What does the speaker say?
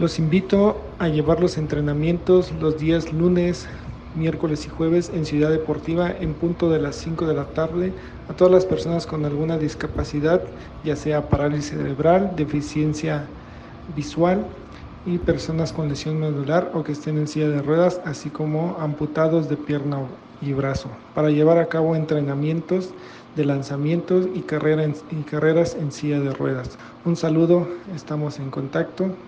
Los invito a llevar los entrenamientos los días lunes, miércoles y jueves en Ciudad Deportiva en punto de las 5 de la tarde a todas las personas con alguna discapacidad, ya sea parálisis cerebral, deficiencia visual y personas con lesión medular o que estén en silla de ruedas, así como amputados de pierna y brazo, para llevar a cabo entrenamientos de lanzamientos y, carrera y carreras en silla de ruedas. Un saludo, estamos en contacto.